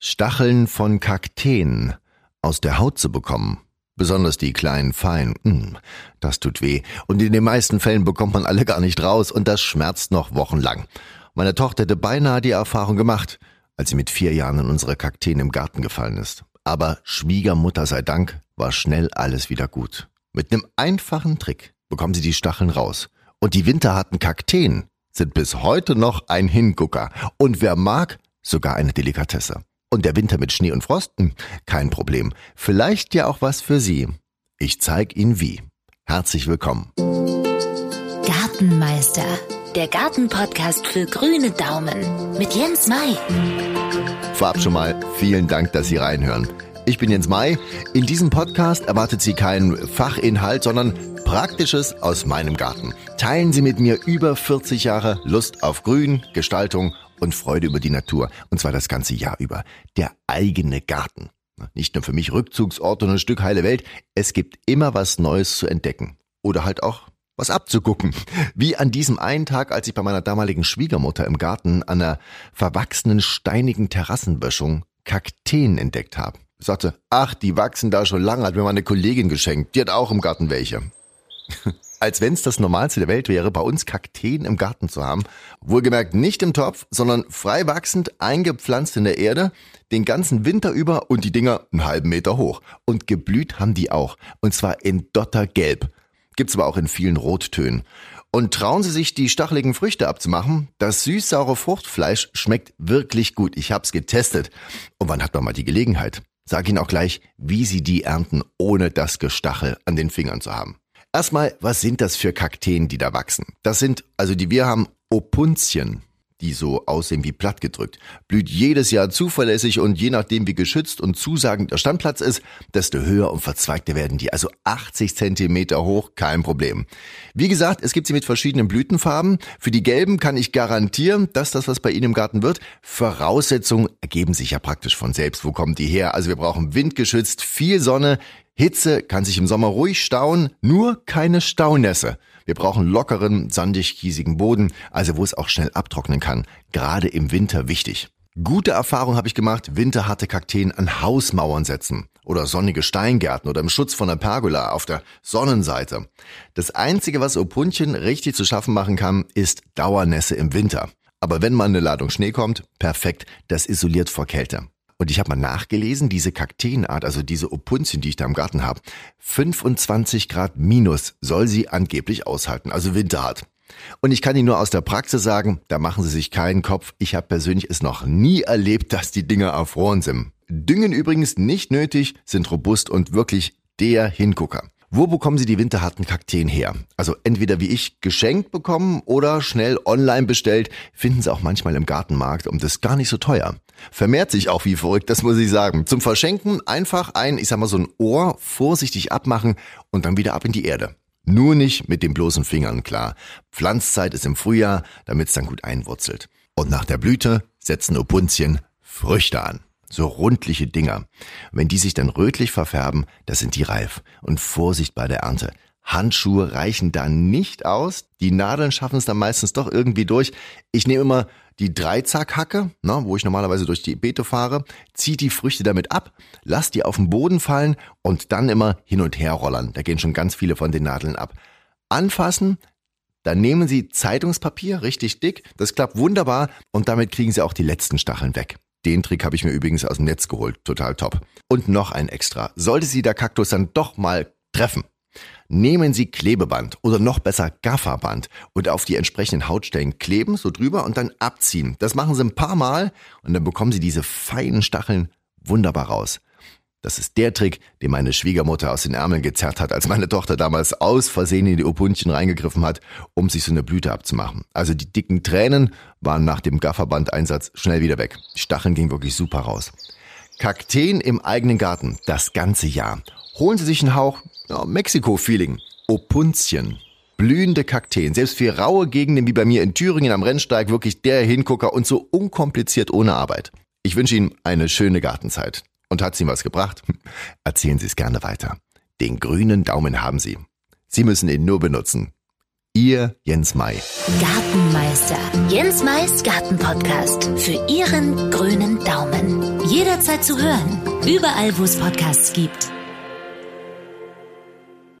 Stacheln von Kakteen aus der Haut zu bekommen. Besonders die kleinen Feinen, mm, das tut weh. Und in den meisten Fällen bekommt man alle gar nicht raus und das schmerzt noch wochenlang. Meine Tochter hätte beinahe die Erfahrung gemacht, als sie mit vier Jahren in unsere Kakteen im Garten gefallen ist. Aber Schwiegermutter sei Dank war schnell alles wieder gut. Mit einem einfachen Trick bekommen sie die Stacheln raus. Und die winterharten Kakteen sind bis heute noch ein Hingucker. Und wer mag, sogar eine Delikatesse. Und der Winter mit Schnee und Frosten? Kein Problem. Vielleicht ja auch was für Sie. Ich zeig Ihnen wie. Herzlich willkommen. Gartenmeister, der Gartenpodcast für grüne Daumen mit Jens Mai. Vorab schon mal vielen Dank, dass Sie reinhören. Ich bin Jens Mai. In diesem Podcast erwartet Sie keinen Fachinhalt, sondern Praktisches aus meinem Garten. Teilen Sie mit mir über 40 Jahre Lust auf Grün, Gestaltung und Freude über die Natur. Und zwar das ganze Jahr über. Der eigene Garten. Nicht nur für mich Rückzugsort und ein Stück heile Welt. Es gibt immer was Neues zu entdecken. Oder halt auch was abzugucken. Wie an diesem einen Tag, als ich bei meiner damaligen Schwiegermutter im Garten an einer verwachsenen steinigen Terrassenböschung Kakteen entdeckt habe. Ich sagte, ach, die wachsen da schon lange, hat mir meine Kollegin geschenkt. Die hat auch im Garten welche. Als wenn es das Normalste der Welt wäre, bei uns Kakteen im Garten zu haben. Wohlgemerkt nicht im Topf, sondern frei wachsend, eingepflanzt in der Erde, den ganzen Winter über und die Dinger einen halben Meter hoch. Und geblüht haben die auch. Und zwar in Dottergelb. Gibt's aber auch in vielen Rottönen. Und trauen Sie sich, die stacheligen Früchte abzumachen? Das süß-saure Fruchtfleisch schmeckt wirklich gut. Ich hab's getestet. Und wann hat man mal die Gelegenheit? Sag Ihnen auch gleich, wie Sie die ernten, ohne das Gestachel an den Fingern zu haben. Erstmal, was sind das für Kakteen, die da wachsen? Das sind, also die wir haben, Opuntien, die so aussehen wie plattgedrückt. Blüht jedes Jahr zuverlässig und je nachdem wie geschützt und zusagend der Standplatz ist, desto höher und verzweigter werden die. Also 80 Zentimeter hoch, kein Problem. Wie gesagt, es gibt sie mit verschiedenen Blütenfarben. Für die gelben kann ich garantieren, dass das was bei Ihnen im Garten wird. Voraussetzungen ergeben sich ja praktisch von selbst. Wo kommen die her? Also wir brauchen windgeschützt, viel Sonne, Hitze kann sich im Sommer ruhig stauen, nur keine Staunässe. Wir brauchen lockeren, sandig-kiesigen Boden, also wo es auch schnell abtrocknen kann. Gerade im Winter wichtig. Gute Erfahrung habe ich gemacht, winterharte Kakteen an Hausmauern setzen oder sonnige Steingärten oder im Schutz von der Pergola auf der Sonnenseite. Das einzige, was Opuntchen richtig zu schaffen machen kann, ist Dauernässe im Winter. Aber wenn mal eine Ladung Schnee kommt, perfekt, das isoliert vor Kälte. Und ich habe mal nachgelesen, diese Kakteenart, also diese Opunzien, die ich da im Garten habe, 25 Grad minus soll sie angeblich aushalten, also winterhart. Und ich kann Ihnen nur aus der Praxis sagen, da machen Sie sich keinen Kopf. Ich habe persönlich es noch nie erlebt, dass die Dinger erfroren sind. Düngen übrigens nicht nötig, sind robust und wirklich der Hingucker. Wo bekommen Sie die winterharten Kakteen her? Also entweder wie ich geschenkt bekommen oder schnell online bestellt, finden Sie auch manchmal im Gartenmarkt und das ist gar nicht so teuer. Vermehrt sich auch wie verrückt, das muss ich sagen. Zum Verschenken einfach ein, ich sag mal so ein Ohr vorsichtig abmachen und dann wieder ab in die Erde. Nur nicht mit den bloßen Fingern, klar. Pflanzzeit ist im Frühjahr, damit es dann gut einwurzelt. Und nach der Blüte setzen Opunzien Früchte an. So rundliche Dinger. Wenn die sich dann rötlich verfärben, das sind die reif. Und Vorsicht bei der Ernte. Handschuhe reichen da nicht aus. Die Nadeln schaffen es dann meistens doch irgendwie durch. Ich nehme immer die Dreizackhacke, ne, wo ich normalerweise durch die Beete fahre, ziehe die Früchte damit ab, lass die auf den Boden fallen und dann immer hin und her rollern. Da gehen schon ganz viele von den Nadeln ab. Anfassen, dann nehmen Sie Zeitungspapier, richtig dick, das klappt wunderbar und damit kriegen Sie auch die letzten Stacheln weg. Den Trick habe ich mir übrigens aus dem Netz geholt. Total top. Und noch ein extra. Sollte Sie der Kaktus dann doch mal treffen, nehmen Sie Klebeband oder noch besser Gafferband und auf die entsprechenden Hautstellen kleben, so drüber und dann abziehen. Das machen Sie ein paar Mal und dann bekommen Sie diese feinen Stacheln wunderbar raus. Das ist der Trick, den meine Schwiegermutter aus den Ärmeln gezerrt hat, als meine Tochter damals aus Versehen in die Opuntchen reingegriffen hat, um sich so eine Blüte abzumachen. Also die dicken Tränen waren nach dem Gafferbandeinsatz schnell wieder weg. Die Stacheln gingen wirklich super raus. Kakteen im eigenen Garten, das ganze Jahr. Holen Sie sich einen Hauch ja, Mexiko-Feeling. Opuntien. Blühende Kakteen, selbst für raue Gegenden wie bei mir in Thüringen am Rennsteig wirklich der Hingucker und so unkompliziert ohne Arbeit. Ich wünsche Ihnen eine schöne Gartenzeit. Und hat sie was gebracht? Erzählen Sie es gerne weiter. Den grünen Daumen haben Sie. Sie müssen ihn nur benutzen. Ihr Jens Mai. Gartenmeister. Jens Mais Gartenpodcast. Für Ihren grünen Daumen. Jederzeit zu hören. Überall, wo es Podcasts gibt.